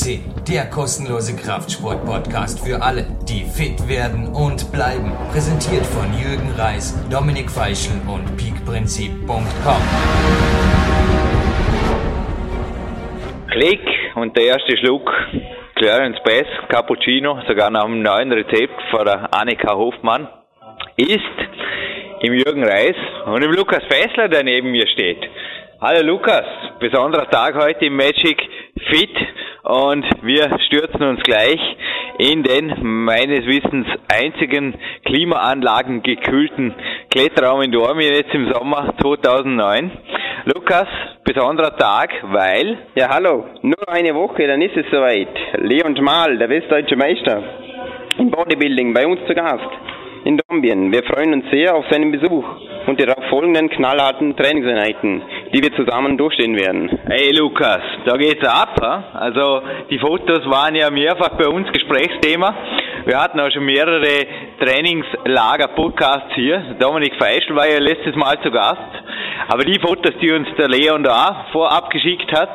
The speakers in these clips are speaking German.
FCC, der kostenlose Kraftsport-Podcast für alle, die fit werden und bleiben. Präsentiert von Jürgen Reis, Dominik Feischl und peakprinzip.com. Klick und der erste Schluck Clarence Bass Cappuccino, sogar nach einem neuen Rezept von der Annika Hofmann, ist im Jürgen Reis und im Lukas Fessler, der neben mir steht. Hallo Lukas, besonderer Tag heute im Magic Fit und wir stürzen uns gleich in den meines Wissens einzigen Klimaanlagen gekühlten Kletterraum in Dormien jetzt im Sommer 2009. Lukas, besonderer Tag, weil... Ja, hallo, nur eine Woche, dann ist es soweit. Leon Schmal, der westdeutsche Meister im Bodybuilding, bei uns zu Gast in Dombien. Wir freuen uns sehr auf seinen Besuch und die folgenden knallharten Trainingseinheiten, die wir zusammen durchstehen werden. Hey Lukas, da geht's ab. He? Also die Fotos waren ja mehrfach bei uns Gesprächsthema. Wir hatten auch schon mehrere Trainingslager-Podcasts hier. Dominik Feischl war ja letztes Mal zu Gast. Aber die Fotos, die uns der Leon da vorab geschickt hat,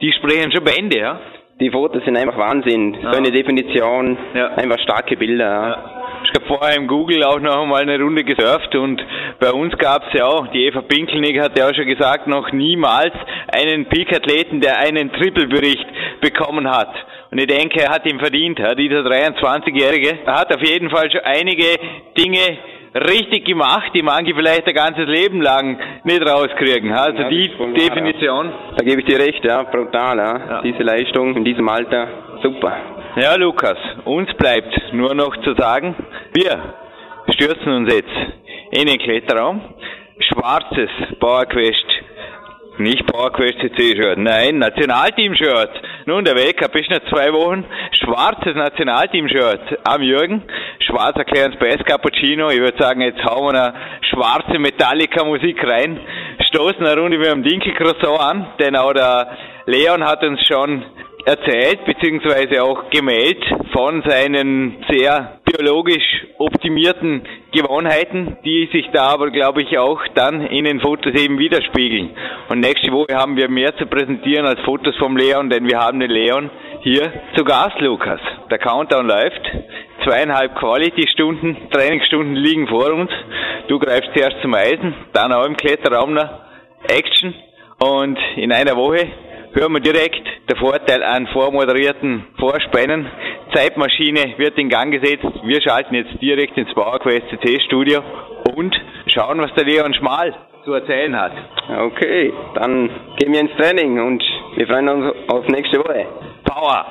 die sprechen schon Bände. Ja? Die Fotos sind einfach Wahnsinn. So eine Definition, ja. einfach starke Bilder. Ja. Ich habe vorher im Google auch noch einmal eine Runde gesurft und bei uns gab es ja auch, die Eva Pinkelnick hat ja auch schon gesagt, noch niemals einen Peak-Athleten, der einen Triple-Bericht bekommen hat. Und ich denke, er hat ihn verdient. Dieser 23-Jährige Er hat auf jeden Fall schon einige Dinge richtig gemacht, die manche vielleicht ein ganzes Leben lang nicht rauskriegen. Also ja, die Definition. Da gebe ich dir recht, ja, brutal, ja. ja. Diese Leistung in diesem Alter, super. Ja, Lukas, uns bleibt nur noch zu sagen, wir stürzen uns jetzt in den Kletterraum. Schwarzes PowerQuest, nicht PowerQuest CC-Shirt, nein, Nationalteam-Shirt. Nun, der Weltcup ist noch zwei Wochen. Schwarzes Nationalteam-Shirt am Jürgen. Schwarz erklären Space Cappuccino. Ich würde sagen, jetzt hauen wir eine schwarze Metallica-Musik rein. Stoßen eine Runde mit dem Dinkel Croissant an, denn auch der Leon hat uns schon erzählt beziehungsweise auch gemeldet von seinen sehr biologisch optimierten Gewohnheiten, die sich da aber, glaube ich, auch dann in den Fotos eben widerspiegeln. Und nächste Woche haben wir mehr zu präsentieren als Fotos vom Leon, denn wir haben den Leon hier zu Gast, Lukas. Der Countdown läuft. Zweieinhalb Quality-Stunden, Trainingsstunden liegen vor uns. Du greifst zuerst zum Eisen, dann auch im Kletterraum noch Action. Und in einer Woche hören wir direkt der Vorteil an vormoderierten Vorspänen. Zeitmaschine wird in Gang gesetzt. Wir schalten jetzt direkt ins PowerQuest CC Studio und schauen, was der Leon Schmal zu erzählen hat. Okay, dann gehen wir ins Training und wir freuen uns auf nächste Woche. Power!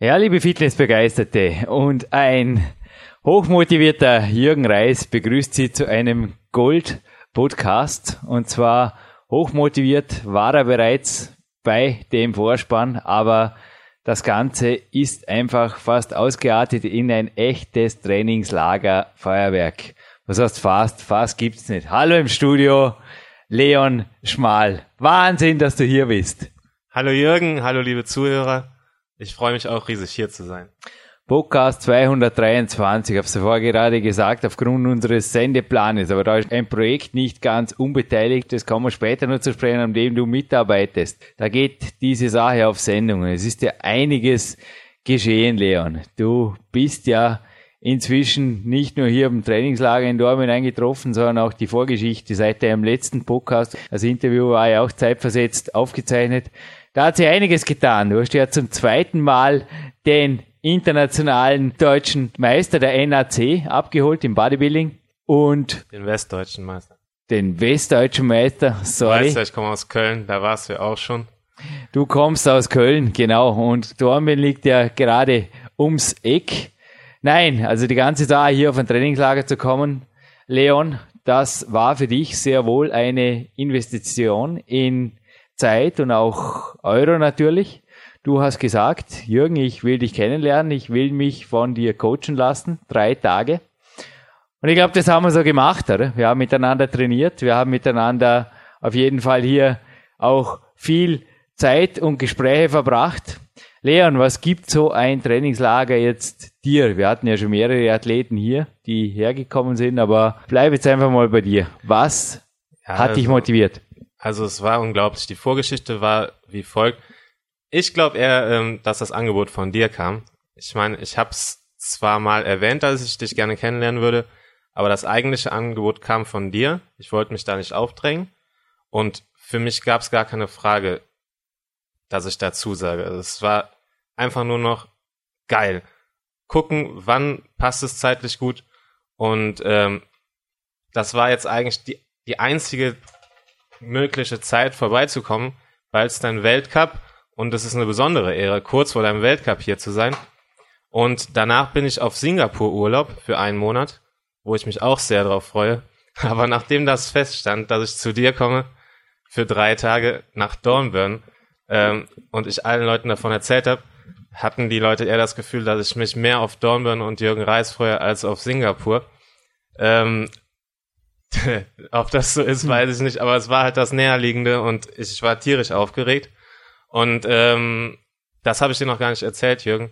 Ja, liebe Fitnessbegeisterte und ein hochmotivierter Jürgen Reis begrüßt Sie zu einem Gold-Podcast und zwar hochmotiviert war er bereits bei dem Vorspann, aber das Ganze ist einfach fast ausgeartet in ein echtes Trainingslager Feuerwerk. Was heißt fast? Fast gibt's nicht. Hallo im Studio, Leon Schmal. Wahnsinn, dass du hier bist. Hallo Jürgen, hallo liebe Zuhörer. Ich freue mich auch riesig hier zu sein. Podcast 223, habe es vorher gerade gesagt, aufgrund unseres Sendeplanes. Aber da ist ein Projekt nicht ganz unbeteiligt, das kommen wir später noch zu sprechen, an dem du mitarbeitest. Da geht diese Sache auf Sendungen. Es ist ja einiges geschehen, Leon. Du bist ja inzwischen nicht nur hier im Trainingslager in Dortmund eingetroffen, sondern auch die Vorgeschichte seit deinem letzten Podcast. Das Interview war ja auch zeitversetzt aufgezeichnet. Da hat sich einiges getan. Du hast ja zum zweiten Mal den internationalen deutschen Meister der NAC abgeholt im Bodybuilding und den westdeutschen Meister. Den westdeutschen Meister, sorry. Weißt du, ich komme aus Köln, da warst du ja auch schon. Du kommst aus Köln, genau. Und Dornbirn liegt ja gerade ums Eck. Nein, also die ganze Sache hier auf ein Trainingslager zu kommen, Leon, das war für dich sehr wohl eine Investition in Zeit und auch Euro natürlich. Du hast gesagt, Jürgen, ich will dich kennenlernen, ich will mich von dir coachen lassen, drei Tage. Und ich glaube, das haben wir so gemacht, oder? Wir haben miteinander trainiert, wir haben miteinander auf jeden Fall hier auch viel Zeit und Gespräche verbracht. Leon, was gibt so ein Trainingslager jetzt dir? Wir hatten ja schon mehrere Athleten hier, die hergekommen sind, aber bleib jetzt einfach mal bei dir. Was ja, hat also, dich motiviert? Also es war unglaublich. Die Vorgeschichte war wie folgt Ich glaube eher, ähm, dass das Angebot von dir kam. Ich meine, ich habe es zwar mal erwähnt, dass ich dich gerne kennenlernen würde, aber das eigentliche Angebot kam von dir. Ich wollte mich da nicht aufdrängen. Und für mich gab es gar keine Frage, dass ich dazu sage. Also es war einfach nur noch geil. Gucken, wann passt es zeitlich gut. Und ähm, das war jetzt eigentlich die, die einzige mögliche Zeit vorbeizukommen, weil es dann Weltcup und es ist eine besondere Ehre, kurz vor deinem Weltcup hier zu sein. Und danach bin ich auf Singapur Urlaub für einen Monat, wo ich mich auch sehr darauf freue. Aber nachdem das feststand, dass ich zu dir komme für drei Tage nach Dornbirn ähm, und ich allen Leuten davon erzählt habe, hatten die Leute eher das Gefühl, dass ich mich mehr auf Dornbirn und Jürgen Reis freue als auf Singapur. Ähm, ob das so ist, weiß ich nicht, aber es war halt das Näherliegende und ich war tierisch aufgeregt. Und ähm, das habe ich dir noch gar nicht erzählt, Jürgen.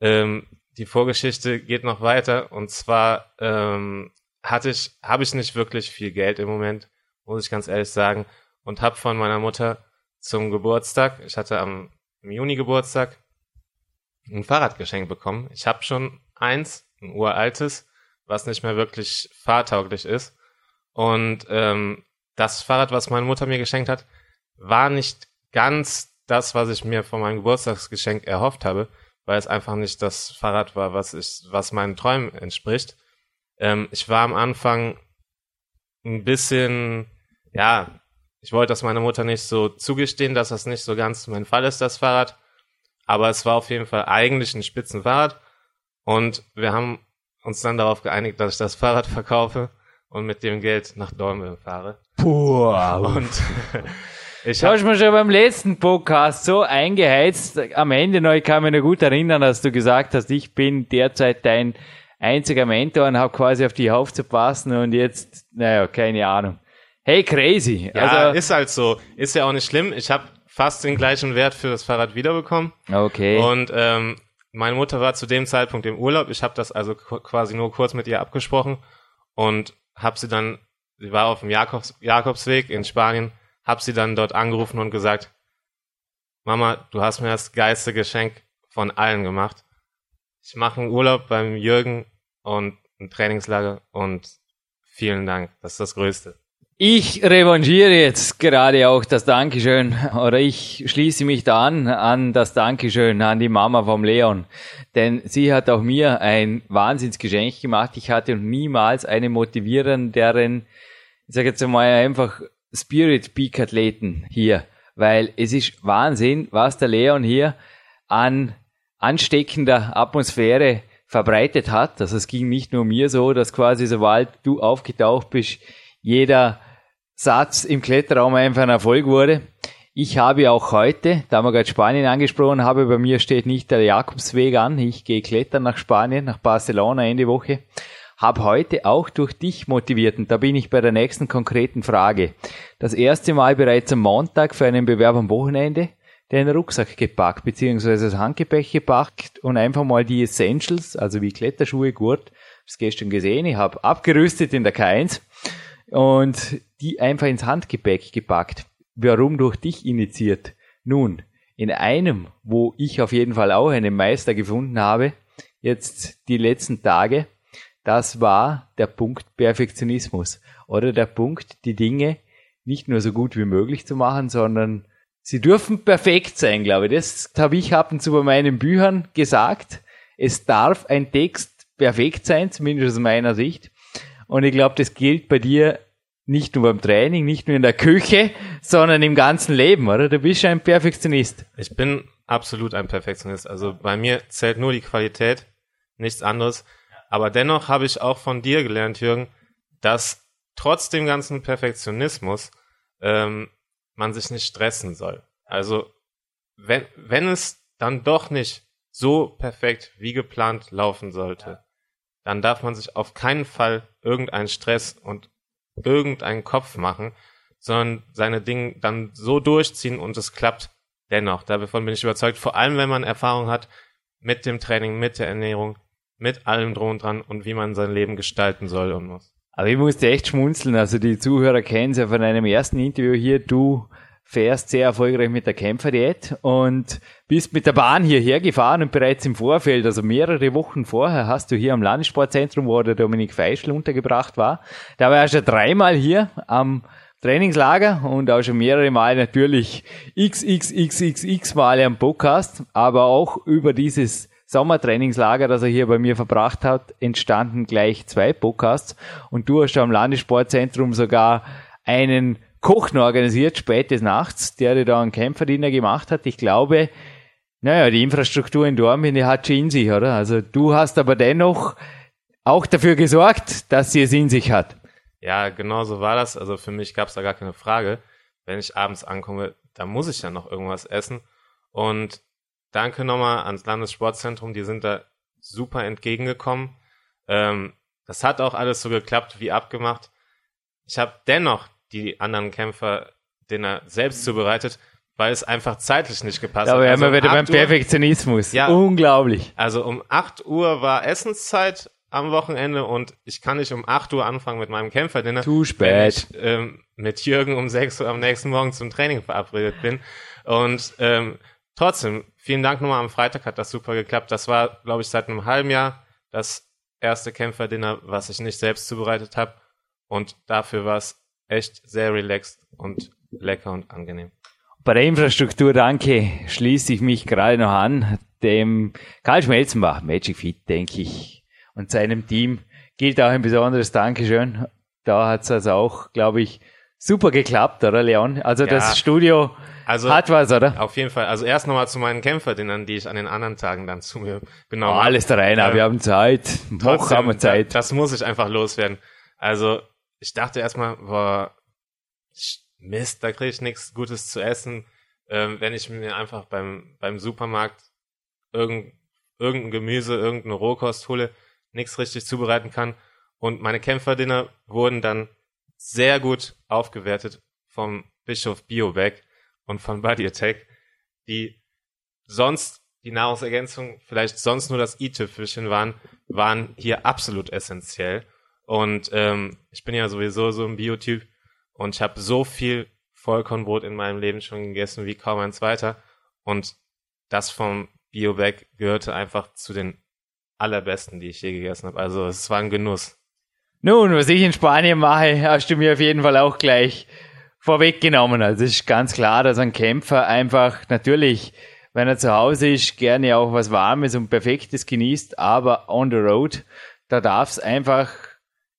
Ähm, die Vorgeschichte geht noch weiter und zwar ähm, hatte ich, habe ich nicht wirklich viel Geld im Moment, muss ich ganz ehrlich sagen, und habe von meiner Mutter zum Geburtstag, ich hatte am Juni Geburtstag, ein Fahrrad geschenkt bekommen. Ich habe schon eins, ein uraltes, was nicht mehr wirklich fahrtauglich ist. Und ähm, das Fahrrad, was meine Mutter mir geschenkt hat, war nicht ganz das, was ich mir von meinem Geburtstagsgeschenk erhofft habe, weil es einfach nicht das Fahrrad war, was ich, was meinen Träumen entspricht. Ähm, ich war am Anfang ein bisschen, ja, ich wollte das meiner Mutter nicht so zugestehen, dass das nicht so ganz mein Fall ist, das Fahrrad. Aber es war auf jeden Fall eigentlich ein Spitzenfahrrad. Und wir haben uns dann darauf geeinigt, dass ich das Fahrrad verkaufe und mit dem Geld nach Dortmund fahre. Puh. Und Ich habe mir schon beim letzten Podcast so eingeheizt. Am Ende noch, ich kann mich noch gut erinnern, dass du gesagt hast, ich bin derzeit dein einziger Mentor und habe quasi auf die aufzupassen und jetzt, naja, keine Ahnung. Hey, crazy. Ja, also, ist halt so. Ist ja auch nicht schlimm. Ich habe fast den gleichen Wert für das Fahrrad wiederbekommen. Okay. Und ähm, meine Mutter war zu dem Zeitpunkt im Urlaub. Ich habe das also quasi nur kurz mit ihr abgesprochen und habe sie dann, sie war auf dem Jakobs, Jakobsweg in Spanien, habe sie dann dort angerufen und gesagt, Mama, du hast mir das geilste Geschenk von allen gemacht. Ich mache einen Urlaub beim Jürgen und ein Trainingslager und vielen Dank. Das ist das Größte. Ich revanchiere jetzt gerade auch das Dankeschön oder ich schließe mich da an, an das Dankeschön an die Mama vom Leon. Denn sie hat auch mir ein Wahnsinnsgeschenk gemacht. Ich hatte niemals einen motivierenderen, ich sage jetzt einmal einfach Spirit Peak Athleten hier, weil es ist Wahnsinn, was der Leon hier an ansteckender Atmosphäre verbreitet hat. Also es ging nicht nur mir so, dass quasi sobald du aufgetaucht bist, jeder Satz im Kletterraum einfach ein Erfolg wurde. Ich habe auch heute, da wir gerade Spanien angesprochen haben, bei mir steht nicht der Jakobsweg an. Ich gehe klettern nach Spanien, nach Barcelona Ende Woche habe heute auch durch dich motiviert und da bin ich bei der nächsten konkreten Frage. Das erste Mal bereits am Montag für einen Bewerb am Wochenende den Rucksack gepackt, beziehungsweise das Handgepäck gepackt und einfach mal die Essentials, also wie Kletterschuhe, Gurt, das gestern gesehen, ich habe abgerüstet in der K1 und die einfach ins Handgepäck gepackt. Warum durch dich initiiert? Nun, in einem, wo ich auf jeden Fall auch einen Meister gefunden habe, jetzt die letzten Tage, das war der Punkt Perfektionismus oder der Punkt, die Dinge nicht nur so gut wie möglich zu machen, sondern sie dürfen perfekt sein, glaube ich. Das habe ich ab und zu bei meinen Büchern gesagt. Es darf ein Text perfekt sein, zumindest aus meiner Sicht. Und ich glaube, das gilt bei dir nicht nur beim Training, nicht nur in der Küche, sondern im ganzen Leben, oder? Du bist ein Perfektionist. Ich bin absolut ein Perfektionist. Also bei mir zählt nur die Qualität, nichts anderes. Aber dennoch habe ich auch von dir gelernt, Jürgen, dass trotz dem ganzen Perfektionismus ähm, man sich nicht stressen soll. Also wenn, wenn es dann doch nicht so perfekt wie geplant laufen sollte, dann darf man sich auf keinen Fall irgendeinen Stress und irgendeinen Kopf machen, sondern seine Dinge dann so durchziehen und es klappt dennoch. Davon bin ich überzeugt, vor allem wenn man Erfahrung hat mit dem Training, mit der Ernährung, mit allem drum dran und wie man sein Leben gestalten soll und muss. Aber ich musste echt schmunzeln. Also die Zuhörer kennen es ja von einem ersten Interview hier. Du fährst sehr erfolgreich mit der Kämpferdiät und bist mit der Bahn hierher gefahren und bereits im Vorfeld, also mehrere Wochen vorher, hast du hier am Landessportzentrum, wo der Dominik Feischl untergebracht war. Da war er schon dreimal hier am Trainingslager und auch schon mehrere Mal natürlich xxxxx Male am Podcast, aber auch über dieses Sommertrainingslager, das er hier bei mir verbracht hat, entstanden gleich zwei Podcasts und du hast am Landessportzentrum sogar einen Koch noch organisiert, spätes Nachts, der dir da einen Kämpferdiener gemacht hat. Ich glaube, naja, die Infrastruktur in Dortmund, die hat schon in sich, oder? Also du hast aber dennoch auch dafür gesorgt, dass sie es in sich hat. Ja, genau so war das. Also für mich gab es da gar keine Frage. Wenn ich abends ankomme, da muss ich ja noch irgendwas essen. Und danke nochmal ans Landessportzentrum, die sind da super entgegengekommen. Ähm, das hat auch alles so geklappt wie abgemacht. Ich habe dennoch die anderen Kämpfer den er selbst zubereitet, weil es einfach zeitlich nicht gepasst da hat. wären Also wir um wieder beim 8 Uhr- Perfektionismus. Ja. Unglaublich. Also um 8 Uhr war Essenszeit am Wochenende und ich kann nicht um 8 Uhr anfangen mit meinem Kämpferdinner. Zu spät. ich ähm, mit Jürgen um 6 Uhr am nächsten Morgen zum Training verabredet bin. Und ähm, trotzdem, vielen Dank nochmal am Freitag, hat das super geklappt. Das war, glaube ich, seit einem halben Jahr das erste Kämpferdinner, was ich nicht selbst zubereitet habe. Und dafür war es echt sehr relaxed und lecker und angenehm. Bei der Infrastruktur, danke, schließe ich mich gerade noch an. Dem Karl Schmelzenbach, Magic Fit, denke ich, und seinem Team gilt auch ein besonderes Dankeschön. Da hat es also auch, glaube ich, super geklappt, oder Leon? Also Ja. das Studio Also hat was, oder? auf jeden Fall. Also erst nochmal zu meinen Kämpferdinnern, die ich an den anderen Tagen dann zu mir genommen Oh, habe. alles da rein, aber Ähm, wir haben Zeit. Noch Trotzdem, haben wir Zeit. Da, das muss ich einfach loswerden. Also, ich dachte erstmal, boah, Mist, da kriege ich nichts Gutes zu essen, ähm, wenn ich mir einfach beim, beim Supermarkt irgend, irgendein Gemüse, irgendeine Rohkost hole, nichts richtig zubereiten kann. Und meine Kämpferdinner wurden dann sehr gut aufgewertet vom Bischof Biobag und von Body Attack, die sonst die Nahrungsergänzung vielleicht sonst nur das i-Tüpfelchen waren, waren hier absolut essentiell. Und ähm, ich bin ja sowieso so ein Biotyp und ich habe so viel Vollkornbrot in meinem Leben schon gegessen wie kaum ein zweiter. Und das vom Biobag gehörte einfach zu den allerbesten, die ich je gegessen habe. Also es war ein Genuss. Nun, was ich in Spanien mache, hast du mir auf jeden Fall auch gleich vorweggenommen. Also es ist ganz klar, dass ein Kämpfer einfach natürlich, wenn er zu Hause ist, gerne auch was Warmes und Perfektes genießt, aber on the road, da darf es einfach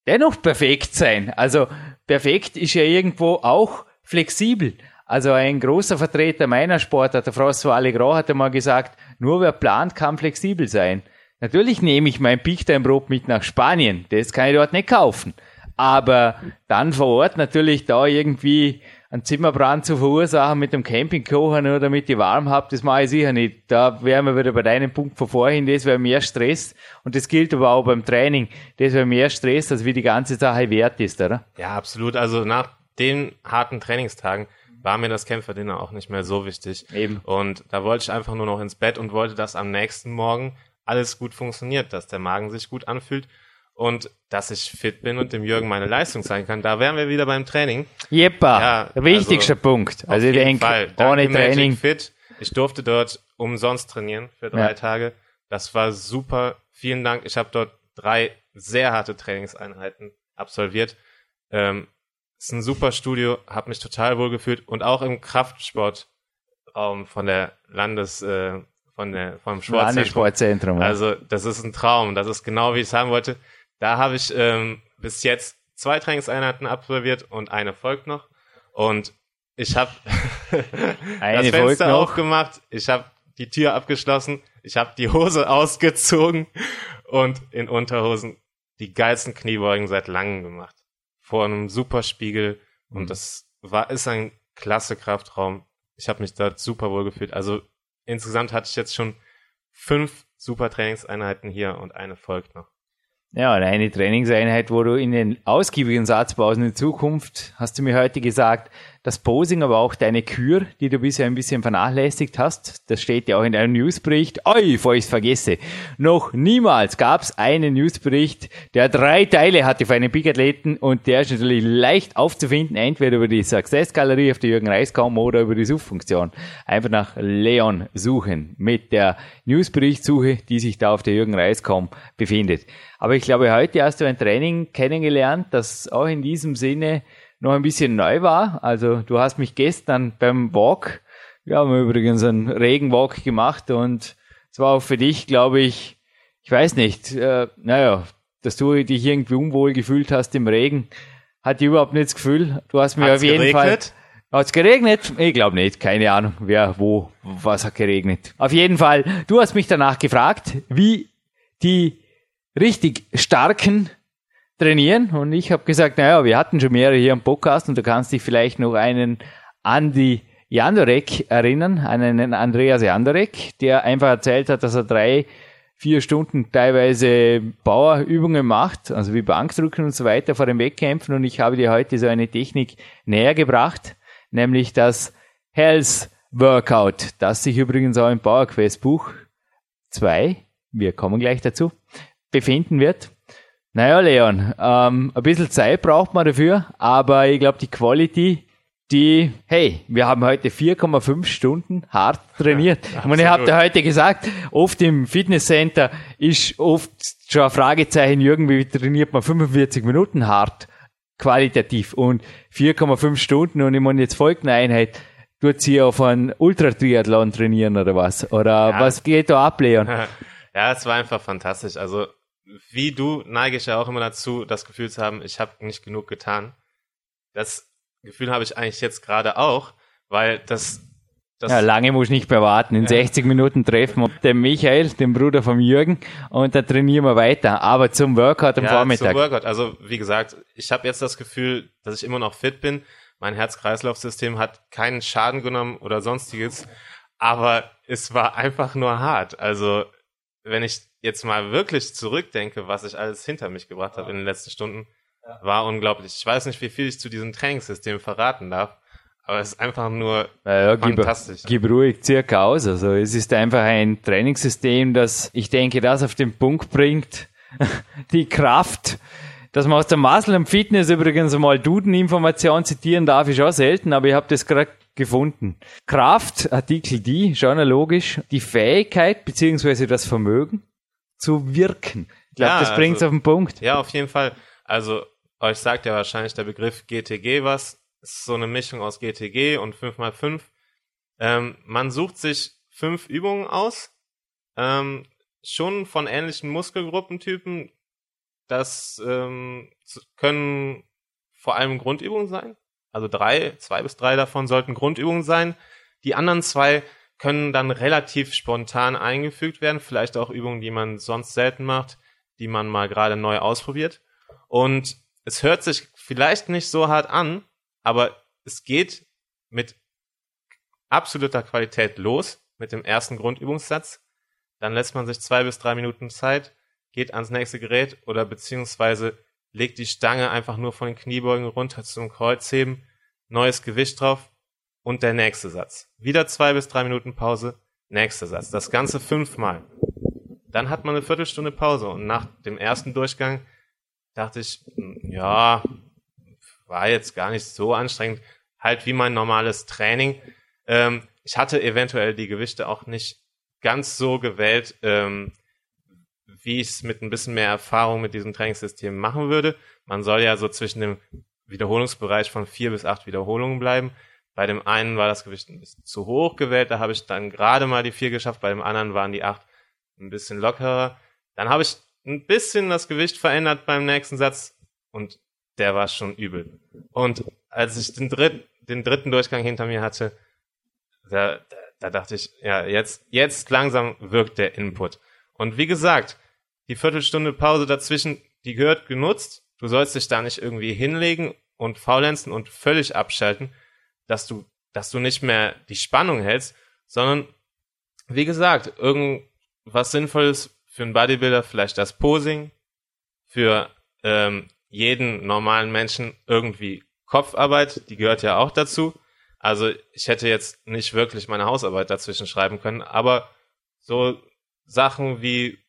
dennoch perfekt sein. Also perfekt ist ja irgendwo auch flexibel. Also ein großer Vertreter meiner Sportart, der François Allegro, hat einmal gesagt, nur wer plant, kann flexibel sein. Natürlich nehme ich mein Pichsteinbrot mit nach Spanien. Das kann ich dort nicht kaufen. Aber dann vor Ort natürlich da irgendwie einen Zimmerbrand zu verursachen mit dem Campingkocher, nur damit ich warm habe, das mache ich sicher nicht. Da wären wir wieder bei deinem Punkt von vorhin, das wäre mehr Stress. Und das gilt aber auch beim Training. Das wäre mehr Stress, als wie die ganze Sache wert ist, oder? Ja, absolut. Also nach den harten Trainingstagen war mir das Kämpferdinner auch nicht mehr so wichtig. Eben. Und da wollte ich einfach nur noch ins Bett und wollte, dass am nächsten Morgen alles gut funktioniert, dass der Magen sich gut anfühlt und dass ich fit bin und dem Jürgen meine Leistung zeigen kann. Da wären wir wieder beim Training. Jeppa, Ja, der wichtigste also, Punkt. Also ich denke, Fall. Danke, ohne Magic Training, Fit. Ich durfte dort umsonst trainieren für drei Ja. Tage. Das war super. Vielen Dank. Ich habe dort drei sehr harte Trainingseinheiten absolviert. Ähm, ist ein super Studio, habe mich total wohl gefühlt und auch im Kraftsportraum von der Landes, äh, von der vom Sportzentrum. Landessportzentrum. Also das ist ein Traum. Das ist genau wie ich es haben wollte. Da habe ich ähm, bis jetzt zwei Trainingseinheiten absolviert und eine folgt noch. Und ich habe das Fenster aufgemacht, ich habe die Tür abgeschlossen, ich habe die Hose ausgezogen und in Unterhosen die geilsten Kniebeugen seit langem gemacht. Vor einem Superspiegel und Mhm. das war ist ein klasse Kraftraum. Ich habe mich dort super wohl gefühlt. Also insgesamt hatte ich jetzt schon fünf super Trainingseinheiten hier und eine folgt noch. Ja, eine Trainingseinheit, wo du in den ausgiebigen Satzpausen in Zukunft, hast du mir heute gesagt, das Posing, aber auch deine Kür, die du bisher ein bisschen vernachlässigt hast. Das steht ja auch in deinem Newsbericht. Oi, bevor ich es vergesse. Noch niemals gab es einen Newsbericht, der drei Teile hatte für einen Big-Athleten und der ist natürlich leicht aufzufinden, entweder über die Success-Galerie auf der Jürgen Reiskaum oder über die Suchfunktion. Einfach nach Leon suchen mit der Newsberichtsuche, die sich da auf der Jürgen Reiskaum befindet. Aber ich glaube, heute hast du ein Training kennengelernt, das auch in diesem Sinne noch ein bisschen neu war. Also du hast mich gestern beim Walk, wir haben übrigens einen Regenwalk gemacht und es war auch für dich, glaube ich, ich weiß nicht, äh, naja, dass du dich irgendwie unwohl gefühlt hast im Regen, hatte ich überhaupt nicht das Gefühl. Du hast mir Hat's auf jeden geregnet? Fall. Hat's geregnet? Ich glaube nicht, keine Ahnung, wer, wo, was hat geregnet. Auf jeden Fall, du hast mich danach gefragt, wie die richtig starken trainieren. Und ich habe gesagt, naja, wir hatten schon mehrere hier im Podcast und du kannst dich vielleicht noch einen Andi Jandorek erinnern, an einen Andreas Jandorek, der einfach erzählt hat, dass er drei, vier Stunden teilweise Bauerübungen macht, also wie Bankdrücken und so weiter vor den Wettkämpfen. Und ich habe dir heute so eine Technik näher gebracht, nämlich das Health Workout, das sich übrigens auch im PowerQuest Buch 2, wir kommen gleich dazu, befinden wird. Naja, Leon, ähm, ein bisschen Zeit braucht man dafür, aber ich glaube, die Quality, die, hey, wir haben heute 4,5 Stunden hart trainiert. Ja, ich meine, ich habe dir heute gesagt, oft im Fitnesscenter ist oft schon ein Fragezeichen, irgendwie trainiert man 45 Minuten hart qualitativ und 4,5 Stunden und ich meine, jetzt folgt eine Einheit, tut sie auf einen Ultratriathlon trainieren oder was? Oder Ja. was geht da ab, Leon? Ja, es war einfach fantastisch. Also, wie du neige ich ja auch immer dazu, das Gefühl zu haben, ich habe nicht genug getan. Das Gefühl habe ich eigentlich jetzt gerade auch, weil das, das Ja, lange muss ich nicht mehr warten. In 60 Minuten treffen wir den Michael, den Bruder vom Jürgen, und dann trainieren wir weiter. Aber zum Workout am ja, Vormittag. Zum Workout. Also, wie gesagt, ich habe jetzt das Gefühl, dass ich immer noch fit bin. Mein Herz-Kreislauf-System hat keinen Schaden genommen oder sonstiges. Aber es war einfach nur hart. Also, wenn ich jetzt mal wirklich zurückdenke, was ich alles hinter mich gebracht habe in den letzten Stunden, war unglaublich. Ich weiß nicht, wie viel ich zu diesem Trainingssystem verraten darf, aber es ist einfach nur Ja, ja, gib, fantastisch. gib ruhig circa aus. Also es ist einfach ein Trainingssystem, das ich denke, das auf den Punkt bringt. Die Kraft, dass man aus der Muscle und Fitness übrigens mal Duden-Information zitieren darf, ist auch selten, aber ich habe das gerade gefunden. Kraft, Artikel die, schon logisch, die Fähigkeit beziehungsweise das Vermögen zu wirken. Ich glaube, Ja, das bringt es also- auf den Punkt. Ja, auf jeden Fall. Also, euch sagt ja wahrscheinlich der Begriff GTG was. Es ist so eine Mischung aus GTG und 5x5. Ähm, man sucht sich fünf Übungen aus, ähm, schon von ähnlichen Muskelgruppentypen. Das ähm, können vor allem Grundübungen sein. Also drei, zwei bis drei davon sollten Grundübungen sein. Die anderen zwei können dann relativ spontan eingefügt werden. Vielleicht auch Übungen, die man sonst selten macht, die man mal gerade neu ausprobiert. Und es hört sich vielleicht nicht so hart an, aber es geht mit absoluter Qualität los mit dem ersten Grundübungssatz. Dann lässt man sich zwei bis drei Minuten Zeit, geht ans nächste Gerät oder beziehungsweise legt die Stange einfach nur von den Kniebeugen runter zum Kreuzheben, neues Gewicht drauf und der nächste Satz. Wieder zwei bis drei Minuten Pause, nächster Satz. Das Ganze fünfmal. Dann hat man eine Viertelstunde Pause und nach dem ersten Durchgang dachte ich, hm, ja, war jetzt gar nicht so anstrengend, halt wie mein normales Training. Ähm, ich hatte eventuell die Gewichte auch nicht ganz so gewählt, ähm, wie ich es mit ein bisschen mehr Erfahrung mit diesem Trainingssystem machen würde. Man soll ja so zwischen dem Wiederholungsbereich von vier bis acht Wiederholungen bleiben. Bei dem einen war das Gewicht ein bisschen zu hoch gewählt, da habe ich dann gerade mal die vier geschafft, bei dem anderen waren die acht ein bisschen lockerer. Dann habe ich ein bisschen das Gewicht verändert beim nächsten Satz und der war schon übel. Und als ich den, dritt, den dritten Durchgang hinter mir hatte, da, da, da dachte ich, ja, jetzt, jetzt langsam wirkt der Input. Und wie gesagt, die Viertelstunde Pause dazwischen, die gehört genutzt. Du sollst dich da nicht irgendwie hinlegen und faulenzen und völlig abschalten, dass du, dass du nicht mehr die Spannung hältst, sondern wie gesagt, irgendwas Sinnvolles für einen Bodybuilder, vielleicht das Posing, für ähm, jeden normalen Menschen irgendwie Kopfarbeit, die gehört ja auch dazu. Also ich hätte jetzt nicht wirklich meine Hausarbeit dazwischen schreiben können, aber so Sachen wie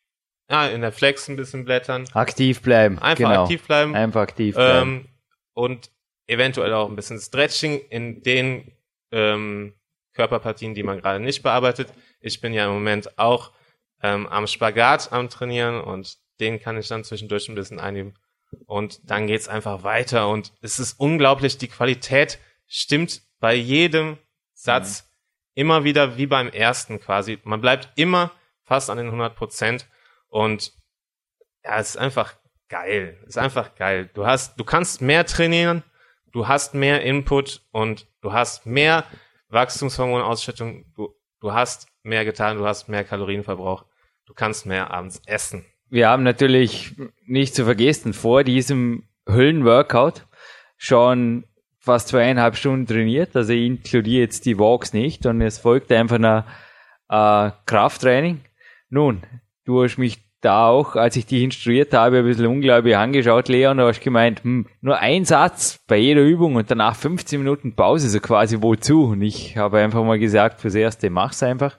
ja, in der Flex ein bisschen blättern. Aktiv bleiben. Einfach genau. aktiv bleiben. Einfach aktiv bleiben. Ähm, und eventuell auch ein bisschen Stretching in den ähm, Körperpartien, die man gerade nicht bearbeitet. Ich bin ja im Moment auch ähm, am Spagat am Trainieren und den kann ich dann zwischendurch ein bisschen einnehmen. Und dann geht's einfach weiter und es ist unglaublich, die Qualität stimmt bei jedem Satz immer wieder wie beim ersten quasi. Man bleibt immer fast an den 100 Prozent und ja, es ist einfach geil. Es ist einfach geil. Du hast, du kannst mehr trainieren, du hast mehr Input und du hast mehr Wachstumshormonausschüttung, du, du hast mehr getan, du hast mehr Kalorienverbrauch, du kannst mehr abends essen. Wir haben natürlich nicht zu vergessen, vor diesem Höllenworkout schon fast zweieinhalb Stunden trainiert, also ich inkludiere jetzt die Walks nicht und es folgt einfach ein äh, Krafttraining. Nun, du hast mich da auch, als ich dich instruiert habe, ein bisschen unglaublich angeschaut, Leon, du hast gemeint, hm, nur ein Satz bei jeder Übung und danach 15 Minuten Pause, so quasi wozu? Und ich habe einfach mal gesagt, fürs Erste mach's einfach.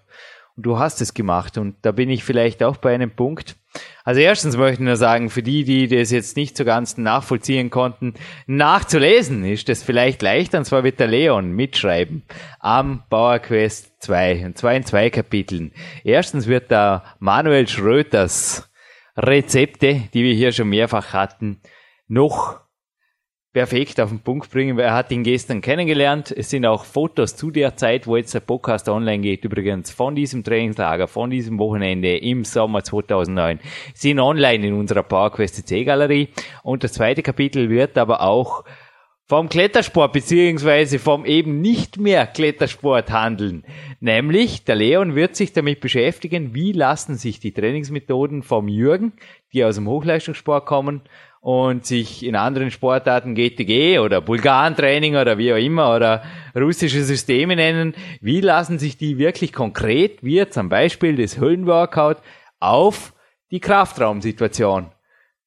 Und du hast es gemacht und da bin ich vielleicht auch bei einem Punkt. Also erstens möchte ich nur sagen, für die, die das jetzt nicht so ganz nachvollziehen konnten, nachzulesen ist das vielleicht leichter, und zwar wird der Leon mitschreiben am Power Quest 2, und zwar in zwei Kapiteln. Erstens wird da Manuel Schröters Rezepte, die wir hier schon mehrfach hatten, noch perfekt auf den Punkt bringen, weil er hat ihn gestern kennengelernt. Es sind auch Fotos zu der Zeit, wo jetzt der Podcast online geht, übrigens von diesem Trainingslager, von diesem Wochenende im Sommer 2009, sind online in unserer PowerQuest C Galerie. Und das zweite Kapitel wird aber auch vom Klettersport beziehungsweise vom eben nicht mehr Klettersport handeln. Nämlich, der Leon wird sich damit beschäftigen, wie lassen sich die Trainingsmethoden vom Jürgen, die aus dem Hochleistungssport kommen, und sich in anderen Sportarten GTG oder Bulgarentraining oder wie auch immer oder russische Systeme nennen, wie lassen sich die wirklich konkret, wie zum Beispiel das Höllenworkout, auf die Kraftraumsituation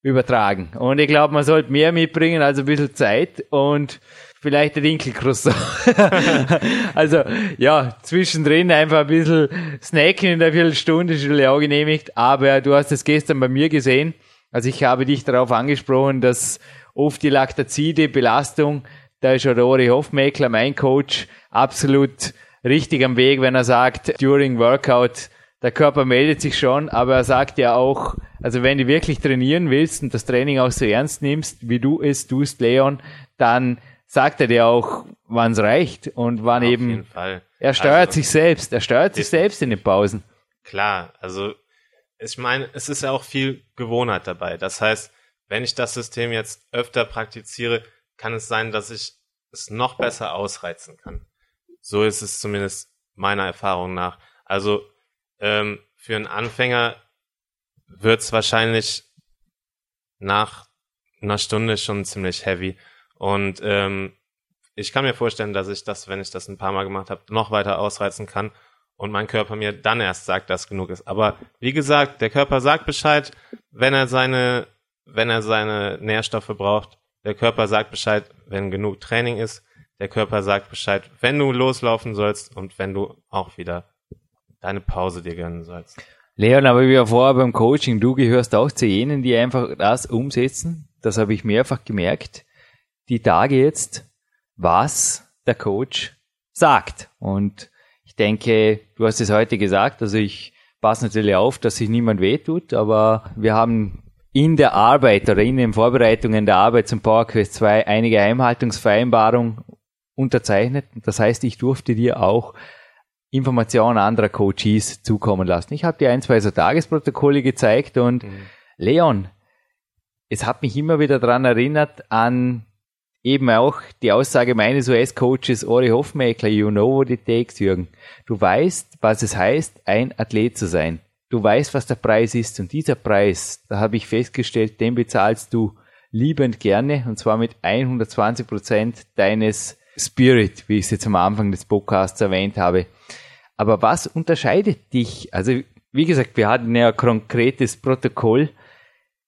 übertragen. Und ich glaube, man sollte mehr mitbringen als ein bisschen Zeit und vielleicht ein Dinkelcroissant. also, ja, zwischendrin einfach ein bisschen snacken in der Viertelstunde, ist auch genehmigt, aber du hast es gestern bei mir gesehen, also ich habe dich darauf angesprochen, dass oft die Laktazide, Belastung, da ist Ori Hofmeckler, mein Coach, absolut richtig am Weg, wenn er sagt, during Workout, der Körper meldet sich schon, aber er sagt ja auch, also wenn du wirklich trainieren willst und das Training auch so ernst nimmst, wie du es tust, Leon, dann sagt er dir auch, wann es reicht und wann Auf eben, jeden Fall. er steuert Also- sich selbst, er steuert sich selbst in den Pausen. Klar, also ich meine, es ist ja auch viel Gewohnheit dabei. Das heißt, wenn ich das System jetzt öfter praktiziere, kann es sein, dass ich es noch besser ausreizen kann. So ist es zumindest meiner Erfahrung nach. Also ähm, für einen Anfänger wird es wahrscheinlich nach einer Stunde schon ziemlich heavy. Und ähm, ich kann mir vorstellen, dass ich das, wenn ich das ein paar Mal gemacht habe, noch weiter ausreizen kann und mein Körper mir dann erst sagt, dass genug ist. Aber wie gesagt, der Körper sagt Bescheid, wenn er seine, wenn er seine Nährstoffe braucht. Der Körper sagt Bescheid, wenn genug Training ist. Der Körper sagt Bescheid, wenn du loslaufen sollst und wenn du auch wieder deine Pause dir gönnen sollst. Leon, aber wie vorher beim Coaching, du gehörst auch zu jenen, die einfach das umsetzen. Das habe ich mehrfach gemerkt. Die Tage jetzt, was der Coach sagt. Und ich denke, du hast es heute gesagt, also ich passe natürlich auf, dass sich niemand wehtut, aber wir haben in der Arbeit oder in den Vorbereitungen der Arbeit zum PowerQuest 2 eine Geheimhaltungsvereinbarung unterzeichnet. Das heißt, ich durfte dir auch Informationen anderer Coaches zukommen lassen. Ich habe dir ein, zwei so Tagesprotokolle gezeigt und Leon, es hat mich immer wieder daran erinnert an eben auch die Aussage meines US-Coaches Ori Hofmeckler, you know what it takes, Jürgen. Du weißt, was es heißt, ein Athlet zu sein. Du weißt, was der Preis ist und dieser Preis, da habe ich festgestellt, den bezahlst du liebend gerne und zwar mit 120 Prozent deines Spirit, wie ich es jetzt am Anfang des Podcasts erwähnt habe. Aber was unterscheidet dich? Also, wie gesagt, wir hatten ja ein konkretes Protokoll.